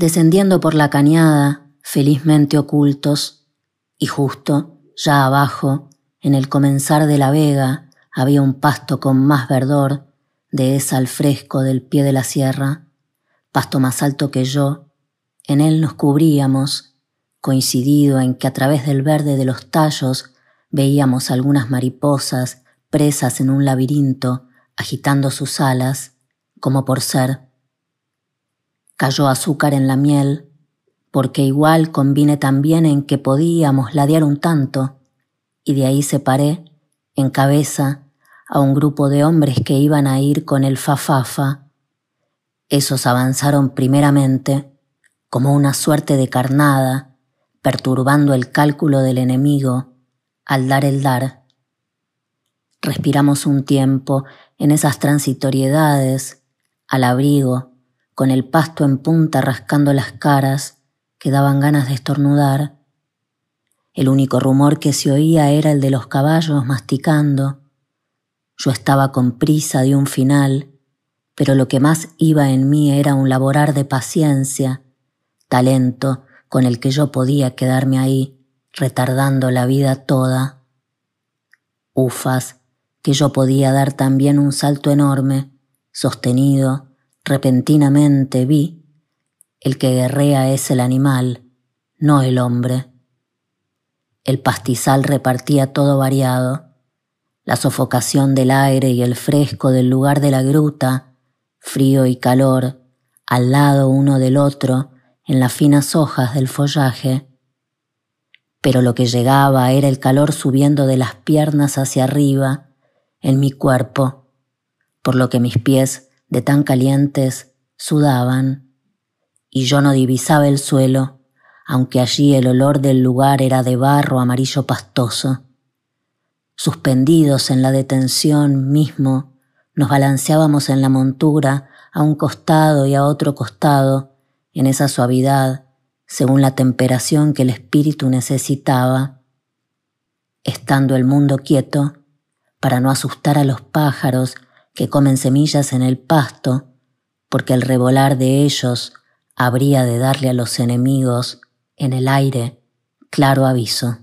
descendiendo por la cañada, felizmente ocultos, y justo, ya abajo, en el comenzar de la vega, había un pasto con más verdor, de esa al fresco del pie de la sierra, pasto más alto que yo, en él nos cubríamos, coincidido en que a través del verde de los tallos veíamos algunas mariposas presas en un laberinto, agitando sus alas, como por ser. Cayó azúcar en la miel, porque igual convine también en que podíamos ladear un tanto, y de ahí separé, en cabeza, a un grupo de hombres que iban a ir con el fafafa. Esos avanzaron primeramente, como una suerte de carnada, perturbando el cálculo del enemigo al dar el dar. Respiramos un tiempo en esas transitoriedades, al abrigo, con el pasto en punta rascando las caras, que daban ganas de estornudar. El único rumor que se oía era el de los caballos masticando. Yo estaba con prisa de un final, pero lo que más iba en mí era un laborar de paciencia, talento con el que yo podía quedarme ahí, retardando la vida toda. Ufas, que yo podía dar también un salto enorme, sostenido, repentinamente vi, el que guerrea es el animal, no el hombre. El pastizal repartía todo variado, la sofocación del aire y el fresco del lugar de la gruta, frío y calor, al lado uno del otro, en las finas hojas del follaje, pero lo que llegaba era el calor subiendo de las piernas hacia arriba, en mi cuerpo, por lo que mis pies, de tan calientes, sudaban, y yo no divisaba el suelo, aunque allí el olor del lugar era de barro amarillo pastoso. Suspendidos en la detención mismo, nos balanceábamos en la montura a un costado y a otro costado, en esa suavidad, según la temperación que el espíritu necesitaba, estando el mundo quieto, para no asustar a los pájaros que comen semillas en el pasto, porque el revolar de ellos habría de darle a los enemigos en el aire claro aviso.